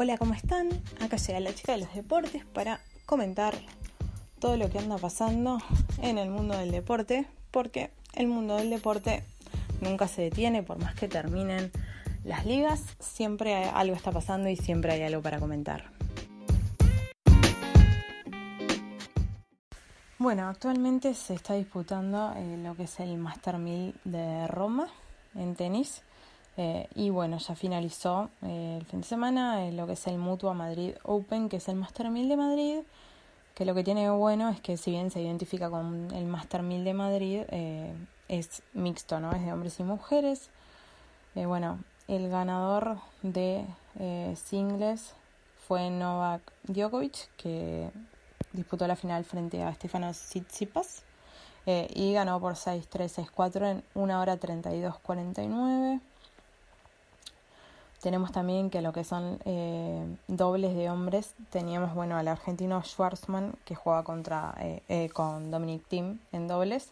Hola, ¿cómo están? Acá llega la chica de los deportes para comentar todo lo que anda pasando en el mundo del deporte, porque el mundo del deporte nunca se detiene, por más que terminen las ligas, siempre algo está pasando y siempre hay algo para comentar. Bueno, actualmente se está disputando eh, lo que es el Master 1000 de Roma en tenis. Eh, y bueno, ya finalizó eh, el fin de semana lo que es el Mutua Madrid Open, que es el Master 1000 de Madrid, que lo que tiene bueno es que si bien se identifica con el Master 1000 de Madrid, eh, es mixto, ¿no? Es de hombres y mujeres. bueno, el ganador de singles fue Novak Djokovic, que disputó la final frente a Stefano Tsitsipas. y ganó por 6-3, 6-4 en 1 hora 32-49. Tenemos también que lo que son eh, dobles de hombres, teníamos bueno al argentino Schwarzman que juega contra eh, eh, con Dominic Thiem en dobles,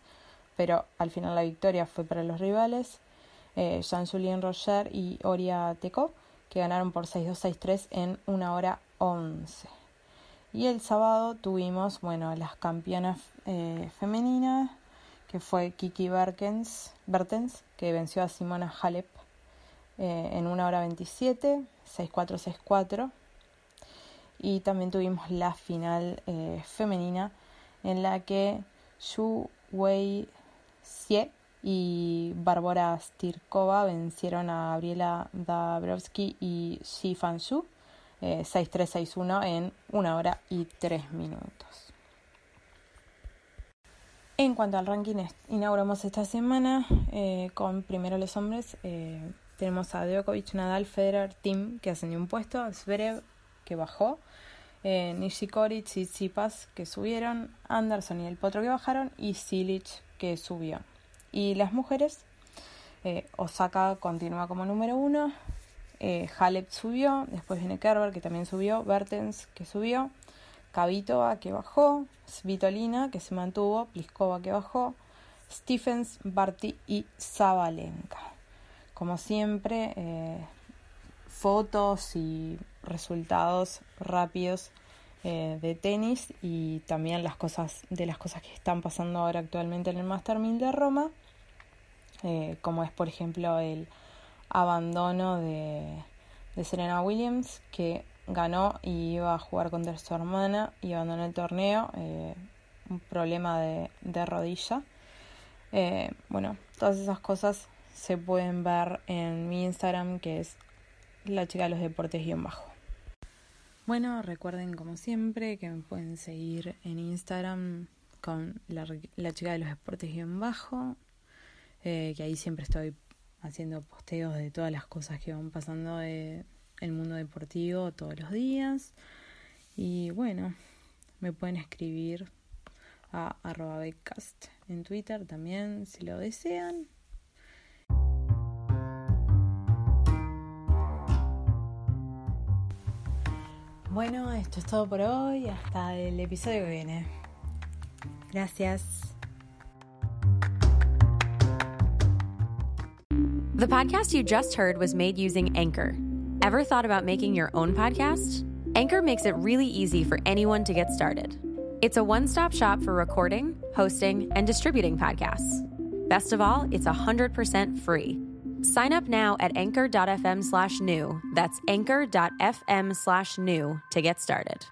pero al final la victoria fue para los rivales, Jean-Julien Roger y Oria Teco, que ganaron por 6-2, 6-3 en una hora 11. Y el sábado tuvimos, bueno, las campeonas femeninas, que fue Kiki Bertens, que venció a Simona Halep eh, en una hora 27, 6-4-6-4. Y también tuvimos la final eh, femenina en la que Xu Wei Xie y Bárbara Stirkova vencieron a Gabriela Dabrowski y Xi Fanshu eh, 6-3-6-1 en una hora y 3 minutos. En cuanto al ranking, inauguramos esta semana eh, con primero los hombres. Eh, tenemos a Djokovic, Nadal, Federer, Tim, que ascendió un puesto, Zverev, que bajó, eh, Nishikori, Tsitsipas, que subieron, Anderson y el Potro, que bajaron, y Silic, que subió. Y las mujeres, eh, Osaka continúa como número uno, eh, Halep subió, después viene Kerber, que también subió, Bertens, que subió, Kavitova, que bajó, Svitolina, que se mantuvo, Pliskova, que bajó, Stephens, Barty y Zabalenka como siempre, eh, fotos y resultados rápidos eh, de tenis y también las cosas de las cosas que están pasando ahora actualmente en el Master 1000 de Roma, eh, como es por ejemplo el abandono de, Serena Williams que ganó y iba a jugar contra su hermana y abandonó el torneo, un problema de rodilla. bueno, todas esas cosas se pueden ver en mi Instagram que es la chica de los deportes guion bajo. Bueno, recuerden como siempre que me pueden seguir en Instagram con la, chica de los deportes guion bajo, eh, que ahí siempre estoy haciendo posteos de todas las cosas que van pasando en el mundo deportivo todos los días. Y bueno, me pueden escribir a arroba en Twitter también si lo desean. Bueno, esto es todo por hoy. Hasta el episodio que viene. Gracias. The podcast you just heard was made using Anchor. Ever thought about making your own podcast? Anchor makes it really easy for anyone to get started. It's a one stop shop for recording, hosting, and distributing podcasts. Best of all, it's 100% free. Sign up now at anchor.fm slash new. That's anchor.fm slash new to get started.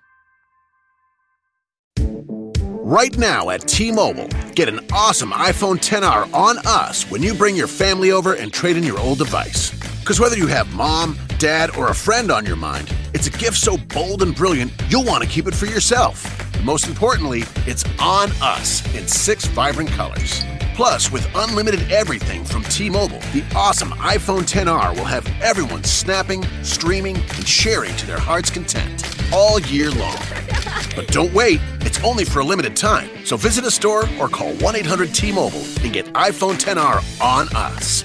Right now at T Mobile, get an awesome iPhone 10R on us when you bring your family over and trade in your old device. Because whether you have mom, dad, or a friend on your mind, it's a gift so bold and brilliant, you'll want to keep it for yourself. Most importantly, it's on us in six vibrant colors. Plus, with unlimited everything from T Mobile, the awesome iPhone 10R will have everyone snapping, streaming, and sharing to their heart's content all year long. But don't wait, it's only for a limited time. So visit a store or call 1 800 T Mobile and get iPhone 10R on us.